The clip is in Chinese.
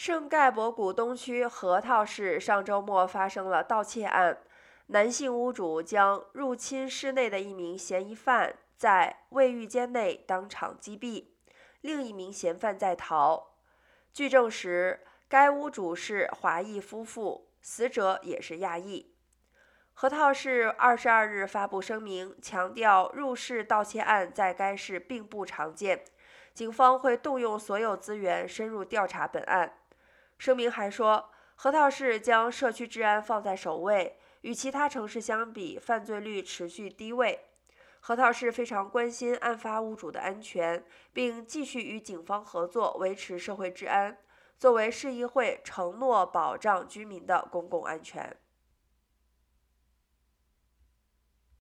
圣盖博谷东区河套市上周末发生了盗窃案，男性屋主将入侵室内的一名嫌疑犯在卫浴间内当场击毙，另一名嫌犯在逃。据证实，该屋主是华裔夫妇，死者也是亚裔。河套市二十二日发布声明，强调入室盗窃案在该市并不常见，警方会动用所有资源深入调查本案。声明还说，核桃市将社区治安放在首位，与其他城市相比，犯罪率持续低位。核桃市非常关心案发屋主的安全，并继续与警方合作维持社会治安，作为市议会承诺保障居民的公共安全。